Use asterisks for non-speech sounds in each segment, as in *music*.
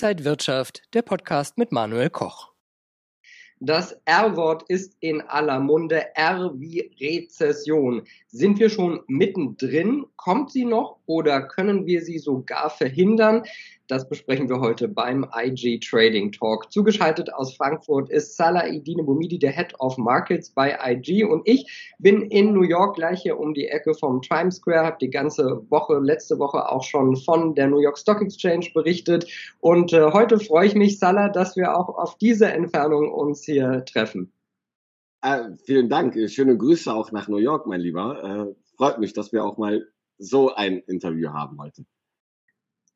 Inside Wirtschaft, der Podcast mit Manuel Koch. Das R-Wort ist in aller Munde. R wie Rezession. Sind wir schon mittendrin? Kommt sie noch oder können wir sie sogar verhindern? Das besprechen wir heute beim IG Trading Talk. Zugeschaltet aus Frankfurt ist Salah Idine Bumidi, der Head of Markets bei IG. Und ich bin in New York gleich hier um die Ecke vom Times Square, habe die ganze Woche, letzte Woche auch schon von der New York Stock Exchange berichtet. Und äh, heute freue ich mich, Salah, dass wir auch auf diese Entfernung uns hier treffen. Äh, vielen Dank. Schöne Grüße auch nach New York, mein Lieber. Äh, freut mich, dass wir auch mal so ein Interview haben heute.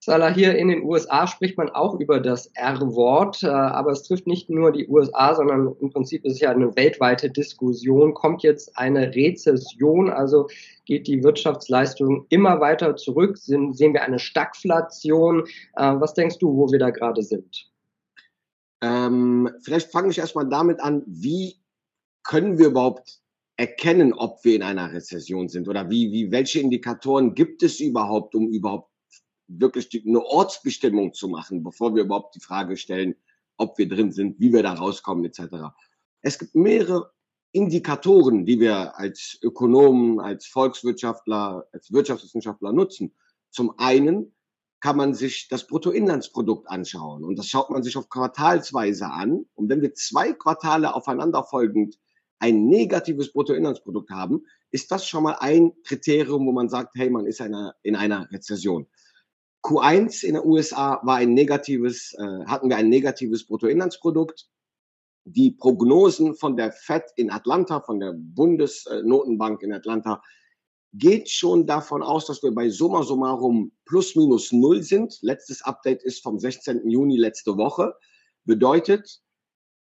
Salah, hier in den USA spricht man auch über das R-Wort, äh, aber es trifft nicht nur die USA, sondern im Prinzip ist es ja eine weltweite Diskussion. Kommt jetzt eine Rezession, also geht die Wirtschaftsleistung immer weiter zurück? Sehen wir eine Stagflation? Äh, was denkst du, wo wir da gerade sind? Ähm, vielleicht fange ich erstmal damit an, wie können wir überhaupt erkennen, ob wir in einer Rezession sind oder wie, wie, welche Indikatoren gibt es überhaupt, um überhaupt wirklich die, eine Ortsbestimmung zu machen, bevor wir überhaupt die Frage stellen, ob wir drin sind, wie wir da rauskommen etc. Es gibt mehrere Indikatoren, die wir als Ökonomen, als Volkswirtschaftler, als Wirtschaftswissenschaftler nutzen. Zum einen kann man sich das Bruttoinlandsprodukt anschauen und das schaut man sich auf Quartalsweise an. Und wenn wir zwei Quartale aufeinanderfolgend ein negatives Bruttoinlandsprodukt haben, ist das schon mal ein Kriterium, wo man sagt, hey, man ist einer, in einer Rezession. Q1 in den USA war ein negatives, äh, hatten wir ein negatives Bruttoinlandsprodukt. Die Prognosen von der Fed in Atlanta, von der Bundesnotenbank in Atlanta, geht schon davon aus, dass wir bei summa summarum plus minus null sind. Letztes Update ist vom 16. Juni letzte Woche. Bedeutet,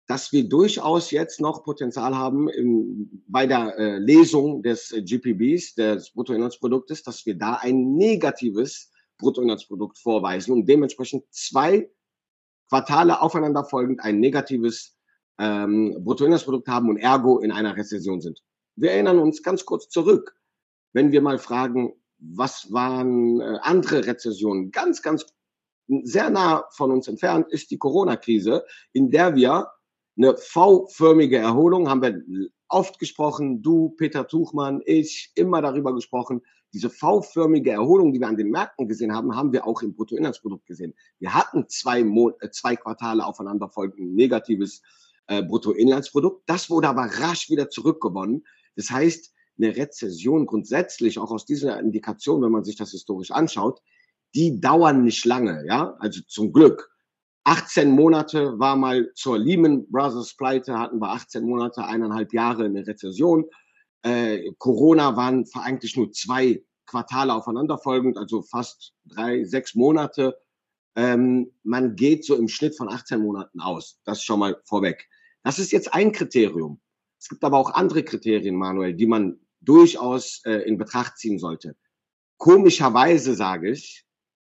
dass wir durchaus jetzt noch Potenzial haben im, bei der äh, Lesung des äh, GPBs, des Bruttoinlandsproduktes, dass wir da ein negatives Bruttoinlandsprodukt vorweisen und dementsprechend zwei Quartale aufeinanderfolgend ein negatives ähm, Bruttoinlandsprodukt haben und ergo in einer Rezession sind. Wir erinnern uns ganz kurz zurück, wenn wir mal fragen, was waren äh, andere Rezessionen? Ganz, ganz sehr nah von uns entfernt ist die Corona-Krise, in der wir eine V-förmige Erholung, haben wir oft gesprochen, du, Peter Tuchmann, ich, immer darüber gesprochen, diese V-förmige Erholung, die wir an den Märkten gesehen haben, haben wir auch im Bruttoinlandsprodukt gesehen. Wir hatten zwei, Mo äh, zwei Quartale aufeinanderfolgend negatives äh, Bruttoinlandsprodukt. Das wurde aber rasch wieder zurückgewonnen. Das heißt, eine Rezession grundsätzlich, auch aus dieser Indikation, wenn man sich das historisch anschaut, die dauern nicht lange, ja, also zum Glück. 18 Monate war mal zur Lehman Brothers Pleite, hatten wir 18 Monate, eineinhalb Jahre eine Rezession. Äh, Corona waren eigentlich nur zwei Quartale aufeinanderfolgend, also fast drei, sechs Monate. Ähm, man geht so im Schnitt von 18 Monaten aus. Das schon mal vorweg. Das ist jetzt ein Kriterium. Es gibt aber auch andere Kriterien, Manuel, die man durchaus äh, in Betracht ziehen sollte. Komischerweise sage ich,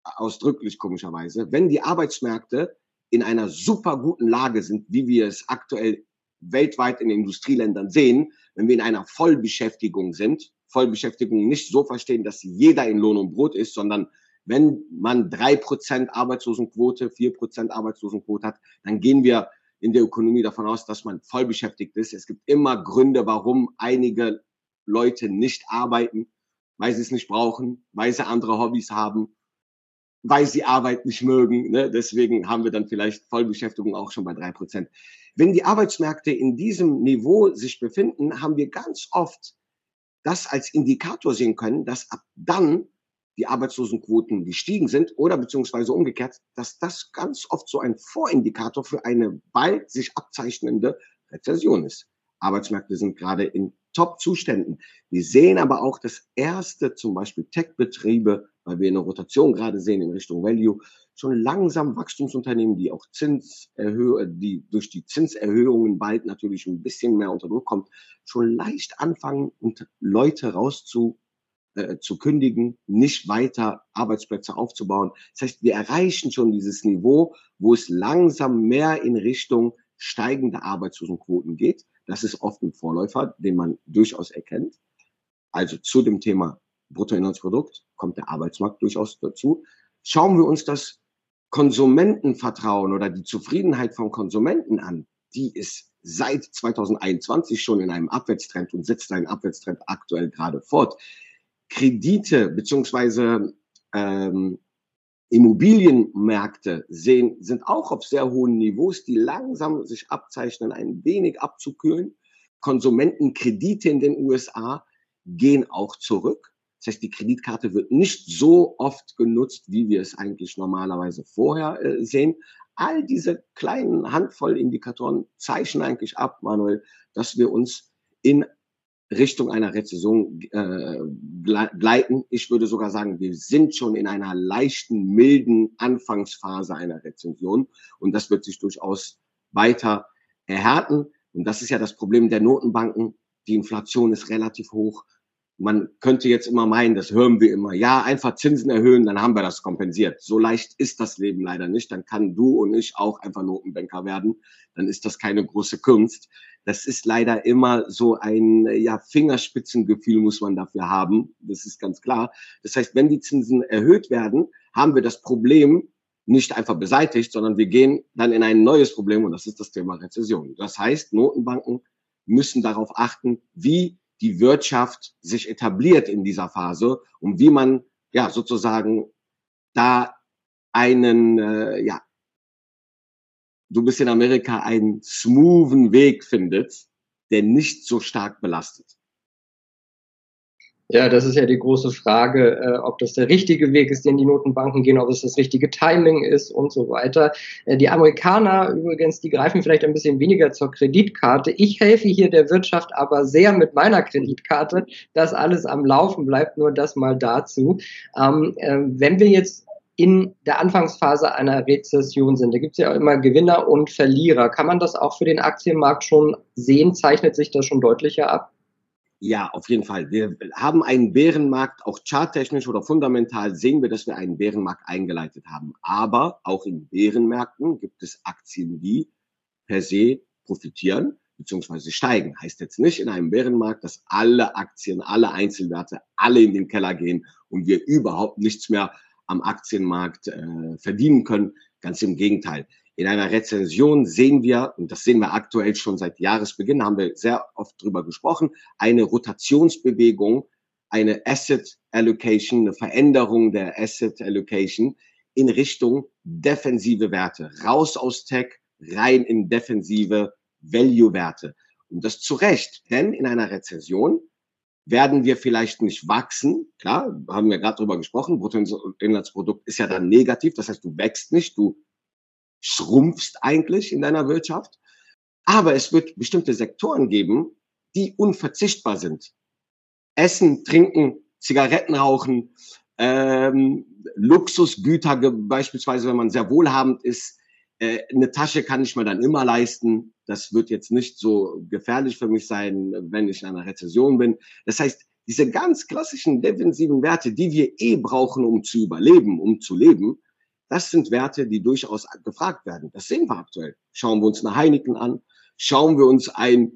ausdrücklich komischerweise, wenn die Arbeitsmärkte in einer super guten Lage sind, wie wir es aktuell weltweit in Industrieländern sehen, wenn wir in einer Vollbeschäftigung sind, Vollbeschäftigung nicht so verstehen, dass jeder in Lohn und Brot ist, sondern wenn man drei Prozent Arbeitslosenquote, vier Prozent Arbeitslosenquote hat, dann gehen wir in der Ökonomie davon aus, dass man voll beschäftigt ist. Es gibt immer Gründe, warum einige Leute nicht arbeiten, weil sie es nicht brauchen, weil sie andere Hobbys haben, weil sie Arbeit nicht mögen. Ne? Deswegen haben wir dann vielleicht Vollbeschäftigung auch schon bei drei Prozent. Wenn die Arbeitsmärkte in diesem Niveau sich befinden, haben wir ganz oft das als Indikator sehen können, dass ab dann die Arbeitslosenquoten gestiegen sind oder beziehungsweise umgekehrt, dass das ganz oft so ein Vorindikator für eine bald sich abzeichnende Rezession ist. Arbeitsmärkte sind gerade in Top-Zuständen. Wir sehen aber auch, dass erste zum Beispiel Tech-Betriebe, weil wir eine Rotation gerade sehen in Richtung Value, schon langsam Wachstumsunternehmen, die auch Zinserhöhungen, die durch die Zinserhöhungen bald natürlich ein bisschen mehr unter Druck kommt, schon leicht anfangen und Leute rauszu äh, zu kündigen, nicht weiter Arbeitsplätze aufzubauen. Das heißt, wir erreichen schon dieses Niveau, wo es langsam mehr in Richtung steigende Arbeitslosenquoten geht. Das ist oft ein Vorläufer, den man durchaus erkennt. Also zu dem Thema Bruttoinlandsprodukt kommt der Arbeitsmarkt durchaus dazu. Schauen wir uns das Konsumentenvertrauen oder die Zufriedenheit von Konsumenten an, die ist seit 2021 schon in einem Abwärtstrend und setzt einen Abwärtstrend aktuell gerade fort. Kredite beziehungsweise ähm, Immobilienmärkte sehen, sind auch auf sehr hohen Niveaus, die langsam sich abzeichnen, ein wenig abzukühlen. Konsumentenkredite in den USA gehen auch zurück. Das heißt, die Kreditkarte wird nicht so oft genutzt, wie wir es eigentlich normalerweise vorher äh, sehen. All diese kleinen Handvoll Indikatoren zeichnen eigentlich ab, Manuel, dass wir uns in Richtung einer Rezession äh, gleiten. Ich würde sogar sagen, wir sind schon in einer leichten, milden Anfangsphase einer Rezession und das wird sich durchaus weiter erhärten. Und das ist ja das Problem der Notenbanken. Die Inflation ist relativ hoch man könnte jetzt immer meinen, das hören wir immer, ja, einfach Zinsen erhöhen, dann haben wir das kompensiert. So leicht ist das Leben leider nicht. Dann kann du und ich auch einfach Notenbanker werden. Dann ist das keine große Kunst. Das ist leider immer so ein ja, Fingerspitzengefühl muss man dafür haben. Das ist ganz klar. Das heißt, wenn die Zinsen erhöht werden, haben wir das Problem nicht einfach beseitigt, sondern wir gehen dann in ein neues Problem und das ist das Thema Rezession. Das heißt, Notenbanken müssen darauf achten, wie die Wirtschaft sich etabliert in dieser Phase und wie man ja sozusagen da einen, äh, ja, du bist in Amerika, einen smoothen Weg findet, der nicht so stark belastet. Ja, das ist ja die große Frage, äh, ob das der richtige Weg ist, den die Notenbanken gehen, ob es das richtige Timing ist und so weiter. Äh, die Amerikaner übrigens, die greifen vielleicht ein bisschen weniger zur Kreditkarte. Ich helfe hier der Wirtschaft aber sehr mit meiner Kreditkarte, dass alles am Laufen bleibt. Nur das mal dazu. Ähm, äh, wenn wir jetzt in der Anfangsphase einer Rezession sind. Da gibt es ja auch immer Gewinner und Verlierer. Kann man das auch für den Aktienmarkt schon sehen? Zeichnet sich das schon deutlicher ab? Ja, auf jeden Fall. Wir haben einen Bärenmarkt, auch charttechnisch oder fundamental sehen wir, dass wir einen Bärenmarkt eingeleitet haben. Aber auch in Bärenmärkten gibt es Aktien, die per se profitieren bzw. steigen. Heißt jetzt nicht in einem Bärenmarkt, dass alle Aktien, alle Einzelwerte, alle in den Keller gehen und wir überhaupt nichts mehr am Aktienmarkt äh, verdienen können. Ganz im Gegenteil. In einer Rezension sehen wir, und das sehen wir aktuell schon seit Jahresbeginn, haben wir sehr oft drüber gesprochen, eine Rotationsbewegung, eine Asset Allocation, eine Veränderung der Asset Allocation in Richtung defensive Werte. Raus aus Tech, rein in defensive Value-Werte. Und das zu Recht, denn in einer Rezession werden wir vielleicht nicht wachsen. Klar, haben wir gerade drüber gesprochen, Bruttoinlandsprodukt ist ja dann negativ, das heißt, du wächst nicht, du schrumpfst eigentlich in deiner Wirtschaft. Aber es wird bestimmte Sektoren geben, die unverzichtbar sind. Essen, Trinken, Zigaretten rauchen, ähm, Luxusgüter, beispielsweise wenn man sehr wohlhabend ist, äh, eine Tasche kann ich mir dann immer leisten. Das wird jetzt nicht so gefährlich für mich sein, wenn ich in einer Rezession bin. Das heißt, diese ganz klassischen defensiven Werte, die wir eh brauchen, um zu überleben, um zu leben, das sind Werte, die durchaus gefragt werden. Das sehen wir aktuell. Schauen wir uns eine Heineken an, schauen wir uns ein,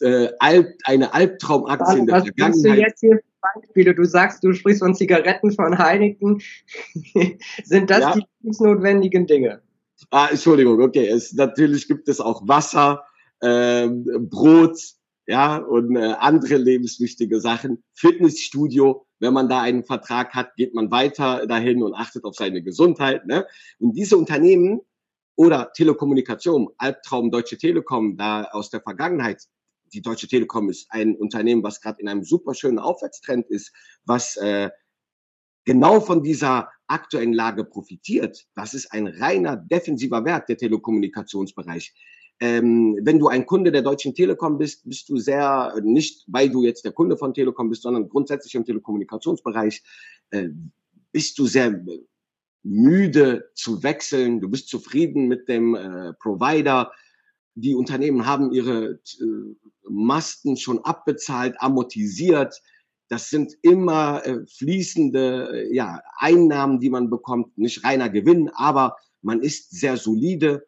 äh, Alp, eine Albtraumaktie in der was Vergangenheit. Du jetzt hier Beispiele? Du sagst, du sprichst von Zigaretten von Heineken. *laughs* sind das ja. die lebensnotwendigen Dinge? Ah, Entschuldigung, okay. Es, natürlich gibt es auch Wasser, ähm, Brot, ja, und äh, andere lebenswichtige Sachen. Fitnessstudio, wenn man da einen Vertrag hat, geht man weiter dahin und achtet auf seine Gesundheit. Ne? Und diese Unternehmen oder Telekommunikation, Albtraum Deutsche Telekom, da aus der Vergangenheit, die Deutsche Telekom ist ein Unternehmen, was gerade in einem super schönen Aufwärtstrend ist, was äh, genau von dieser aktuellen Lage profitiert. Das ist ein reiner defensiver Wert, der Telekommunikationsbereich. Ähm, wenn du ein Kunde der Deutschen Telekom bist, bist du sehr, nicht weil du jetzt der Kunde von Telekom bist, sondern grundsätzlich im Telekommunikationsbereich, äh, bist du sehr müde zu wechseln, du bist zufrieden mit dem äh, Provider. Die Unternehmen haben ihre äh, Masten schon abbezahlt, amortisiert. Das sind immer äh, fließende äh, ja, Einnahmen, die man bekommt, nicht reiner Gewinn, aber man ist sehr solide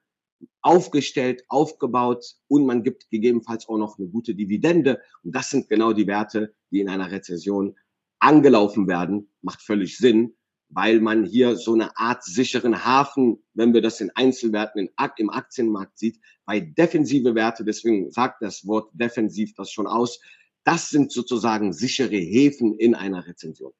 aufgestellt, aufgebaut und man gibt gegebenenfalls auch noch eine gute Dividende. Und das sind genau die Werte, die in einer Rezession angelaufen werden. Macht völlig Sinn, weil man hier so eine Art sicheren Hafen, wenn wir das in Einzelwerten in, im Aktienmarkt sieht, bei defensive Werte, deswegen sagt das Wort defensiv das schon aus, das sind sozusagen sichere Häfen in einer Rezension.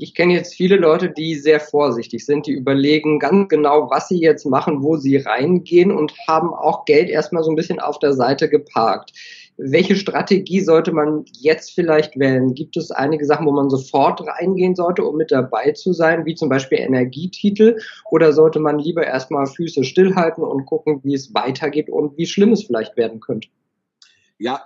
Ich kenne jetzt viele Leute, die sehr vorsichtig sind, die überlegen ganz genau, was sie jetzt machen, wo sie reingehen und haben auch Geld erstmal so ein bisschen auf der Seite geparkt. Welche Strategie sollte man jetzt vielleicht wählen? Gibt es einige Sachen, wo man sofort reingehen sollte, um mit dabei zu sein, wie zum Beispiel Energietitel? Oder sollte man lieber erstmal Füße stillhalten und gucken, wie es weitergeht und wie schlimm es vielleicht werden könnte? Ja,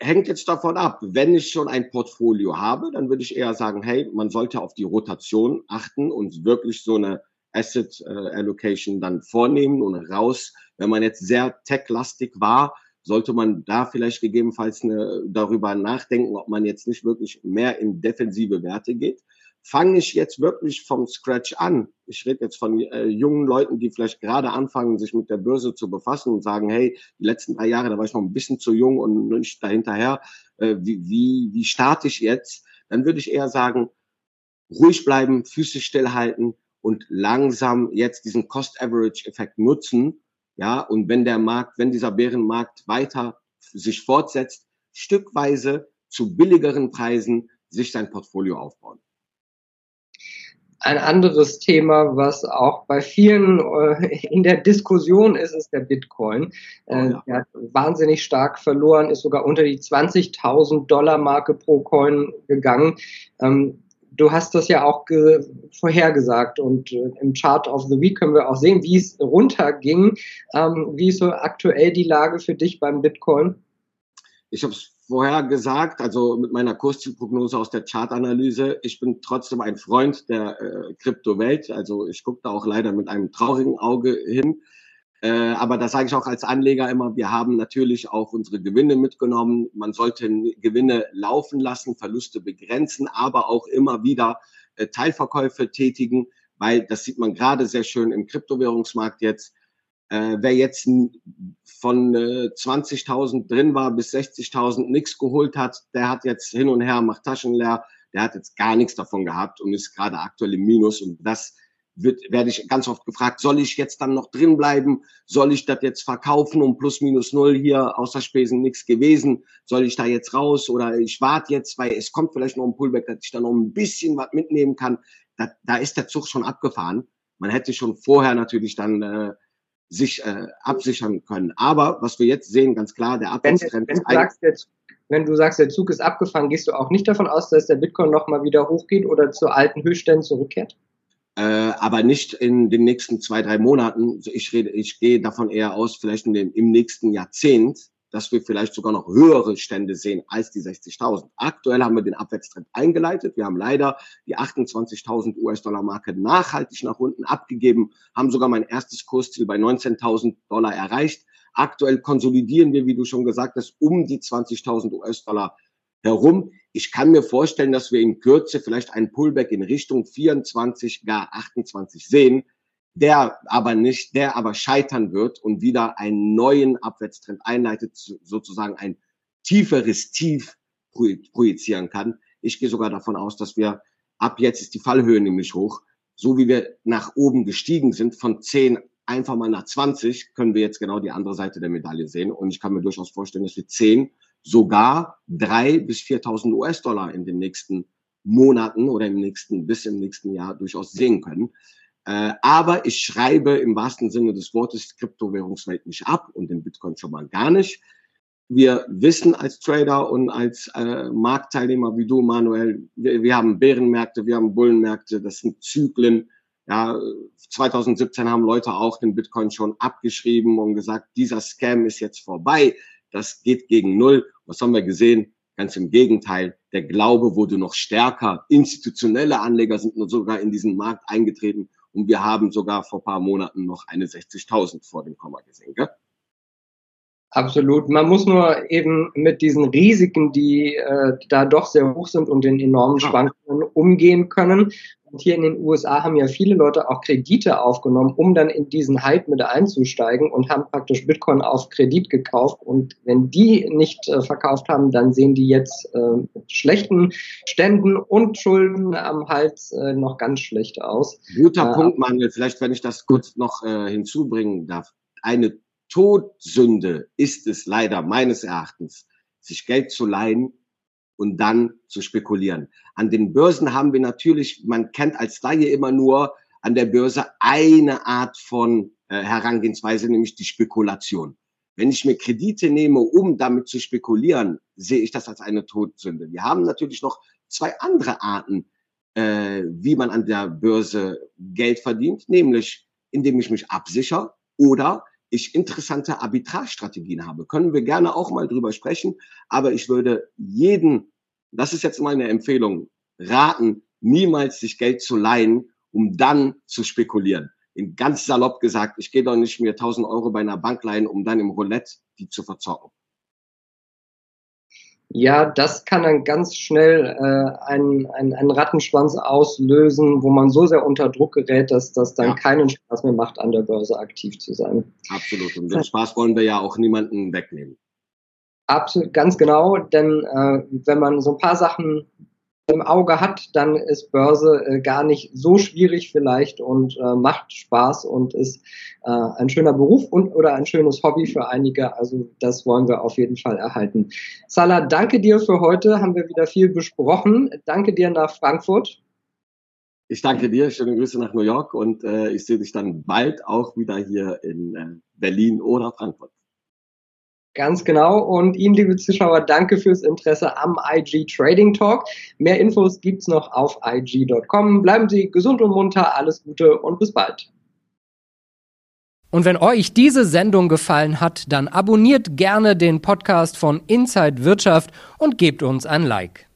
hängt jetzt davon ab. Wenn ich schon ein Portfolio habe, dann würde ich eher sagen, hey, man sollte auf die Rotation achten und wirklich so eine Asset äh, Allocation dann vornehmen und raus. Wenn man jetzt sehr tech-lastig war, sollte man da vielleicht gegebenenfalls eine, darüber nachdenken, ob man jetzt nicht wirklich mehr in defensive Werte geht. Fange ich jetzt wirklich vom Scratch an? Ich rede jetzt von äh, jungen Leuten, die vielleicht gerade anfangen, sich mit der Börse zu befassen und sagen, hey, die letzten drei Jahre, da war ich noch ein bisschen zu jung und nicht dahinterher. Äh, wie, wie, wie starte ich jetzt? Dann würde ich eher sagen, ruhig bleiben, Füße stillhalten und langsam jetzt diesen Cost-Average-Effekt nutzen, ja, und wenn der Markt, wenn dieser Bärenmarkt weiter sich fortsetzt, stückweise zu billigeren Preisen sich sein Portfolio aufbauen. Ein anderes Thema, was auch bei vielen äh, in der Diskussion ist, ist der Bitcoin. Oh, äh, ja. Er hat wahnsinnig stark verloren, ist sogar unter die 20.000 Dollar Marke pro Coin gegangen. Ähm, du hast das ja auch vorhergesagt und äh, im Chart of the Week können wir auch sehen, wie es runterging. Ähm, wie ist so aktuell die Lage für dich beim Bitcoin? Ich habe es vorher gesagt, also mit meiner Kurszielprognose aus der Chartanalyse, ich bin trotzdem ein Freund der äh, Kryptowelt. Also ich gucke da auch leider mit einem traurigen Auge hin. Äh, aber da sage ich auch als Anleger immer, wir haben natürlich auch unsere Gewinne mitgenommen. Man sollte Gewinne laufen lassen, Verluste begrenzen, aber auch immer wieder äh, Teilverkäufe tätigen, weil das sieht man gerade sehr schön im Kryptowährungsmarkt jetzt. Äh, wer jetzt von äh, 20.000 drin war bis 60.000 nichts geholt hat, der hat jetzt hin und her, macht Taschen leer, der hat jetzt gar nichts davon gehabt und ist gerade aktuell im Minus. Und das wird, werde ich ganz oft gefragt, soll ich jetzt dann noch drin bleiben? Soll ich das jetzt verkaufen um plus minus null hier außer Spesen nichts gewesen? Soll ich da jetzt raus oder ich warte jetzt, weil es kommt vielleicht noch ein Pullback, dass ich da noch ein bisschen was mitnehmen kann. Da, da ist der Zug schon abgefahren. Man hätte schon vorher natürlich dann äh, sich äh, absichern können. Aber was wir jetzt sehen, ganz klar, der Abwärtstrend wenn, wenn, ist sagst, wenn du sagst, der Zug ist abgefahren, gehst du auch nicht davon aus, dass der Bitcoin nochmal wieder hochgeht oder zu alten Höchstständen zurückkehrt? äh, aber nicht in den nächsten zwei, drei Monaten. Ich rede, ich gehe davon eher aus, vielleicht in dem, im nächsten Jahrzehnt, dass wir vielleicht sogar noch höhere Stände sehen als die 60.000. Aktuell haben wir den Abwärtstrend eingeleitet. Wir haben leider die 28.000 US-Dollar-Marke nachhaltig nach unten abgegeben, haben sogar mein erstes Kursziel bei 19.000 Dollar erreicht. Aktuell konsolidieren wir, wie du schon gesagt hast, um die 20.000 US-Dollar herum. Ich kann mir vorstellen, dass wir in Kürze vielleicht einen Pullback in Richtung 24, gar 28 sehen, der aber nicht, der aber scheitern wird und wieder einen neuen Abwärtstrend einleitet, sozusagen ein tieferes Tief projizieren kann. Ich gehe sogar davon aus, dass wir ab jetzt ist die Fallhöhe nämlich hoch. So wie wir nach oben gestiegen sind von 10 einfach mal nach 20, können wir jetzt genau die andere Seite der Medaille sehen. Und ich kann mir durchaus vorstellen, dass wir 10 sogar drei bis 4.000 US-Dollar in den nächsten Monaten oder im nächsten, bis im nächsten Jahr durchaus sehen können. Äh, aber ich schreibe im wahrsten Sinne des Wortes Kryptowährungswelt nicht ab und den Bitcoin schon mal gar nicht. Wir wissen als Trader und als äh, Marktteilnehmer wie du, Manuel, wir, wir haben Bärenmärkte, wir haben Bullenmärkte, das sind Zyklen. Ja, 2017 haben Leute auch den Bitcoin schon abgeschrieben und gesagt, dieser Scam ist jetzt vorbei. Das geht gegen Null. Was haben wir gesehen? Ganz im Gegenteil. Der Glaube wurde noch stärker. Institutionelle Anleger sind nur sogar in diesen Markt eingetreten. Und wir haben sogar vor paar Monaten noch eine 60.000 vor dem Komma gesehen. Gell? Absolut. Man muss nur eben mit diesen Risiken, die äh, da doch sehr hoch sind und den enormen Schwankungen umgehen können hier in den USA haben ja viele Leute auch Kredite aufgenommen, um dann in diesen Hype mit einzusteigen und haben praktisch Bitcoin auf Kredit gekauft. Und wenn die nicht äh, verkauft haben, dann sehen die jetzt äh, mit schlechten Ständen und Schulden am Hals äh, noch ganz schlecht aus. Guter äh, Punkt, Manuel. Vielleicht, wenn ich das kurz noch äh, hinzubringen darf. Eine Todsünde ist es leider meines Erachtens, sich Geld zu leihen und dann zu spekulieren. An den Börsen haben wir natürlich, man kennt als Laie immer nur an der Börse eine Art von äh, Herangehensweise, nämlich die Spekulation. Wenn ich mir Kredite nehme, um damit zu spekulieren, sehe ich das als eine Todsünde. Wir haben natürlich noch zwei andere Arten, äh, wie man an der Börse Geld verdient, nämlich indem ich mich absichere oder ich interessante Arbitrage-Strategien habe. Können wir gerne auch mal drüber sprechen, aber ich würde jeden, das ist jetzt meine Empfehlung, raten, niemals sich Geld zu leihen, um dann zu spekulieren. In ganz salopp gesagt, ich gehe doch nicht mir 1000 Euro bei einer Bank leihen, um dann im Roulette die zu verzocken. Ja, das kann dann ganz schnell äh, einen, einen, einen Rattenschwanz auslösen, wo man so sehr unter Druck gerät, dass das dann ja. keinen Spaß mehr macht, an der Börse aktiv zu sein. Absolut. Und den Spaß wollen wir ja auch niemanden wegnehmen. Absolut, ganz genau, denn äh, wenn man so ein paar Sachen im Auge hat, dann ist Börse äh, gar nicht so schwierig vielleicht und äh, macht Spaß und ist äh, ein schöner Beruf und oder ein schönes Hobby für einige. Also das wollen wir auf jeden Fall erhalten. Salah, danke dir für heute. Haben wir wieder viel besprochen. Danke dir nach Frankfurt. Ich danke dir. Schöne Grüße nach New York und äh, ich sehe dich dann bald auch wieder hier in äh, Berlin oder Frankfurt. Ganz genau. Und Ihnen, liebe Zuschauer, danke fürs Interesse am IG Trading Talk. Mehr Infos gibt's noch auf IG.com. Bleiben Sie gesund und munter. Alles Gute und bis bald. Und wenn euch diese Sendung gefallen hat, dann abonniert gerne den Podcast von Inside Wirtschaft und gebt uns ein Like.